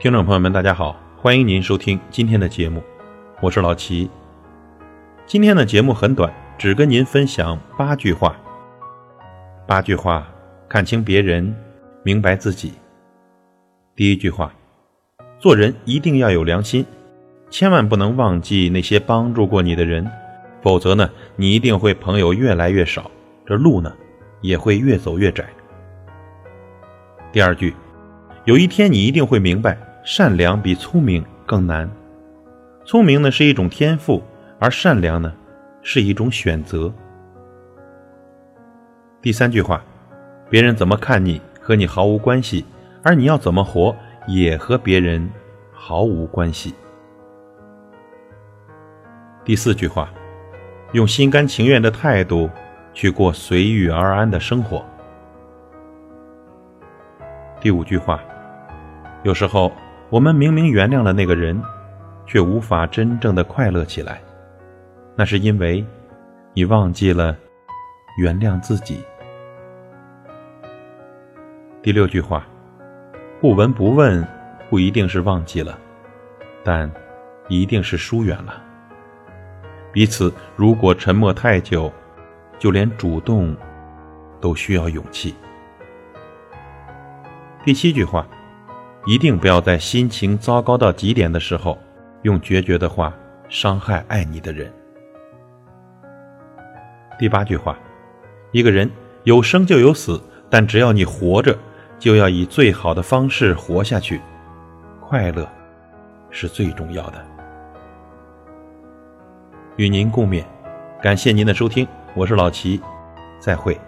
听众朋友们，大家好，欢迎您收听今天的节目，我是老齐。今天的节目很短，只跟您分享八句话。八句话，看清别人，明白自己。第一句话，做人一定要有良心，千万不能忘记那些帮助过你的人，否则呢，你一定会朋友越来越少，这路呢，也会越走越窄。第二句，有一天你一定会明白。善良比聪明更难，聪明呢是一种天赋，而善良呢是一种选择。第三句话，别人怎么看你和你毫无关系，而你要怎么活也和别人毫无关系。第四句话，用心甘情愿的态度去过随遇而安的生活。第五句话，有时候。我们明明原谅了那个人，却无法真正的快乐起来，那是因为你忘记了原谅自己。第六句话，不闻不问不一定是忘记了，但一定是疏远了。彼此如果沉默太久，就连主动都需要勇气。第七句话。一定不要在心情糟糕到极点的时候，用决绝的话伤害爱你的人。第八句话，一个人有生就有死，但只要你活着，就要以最好的方式活下去，快乐是最重要的。与您共勉，感谢您的收听，我是老齐，再会。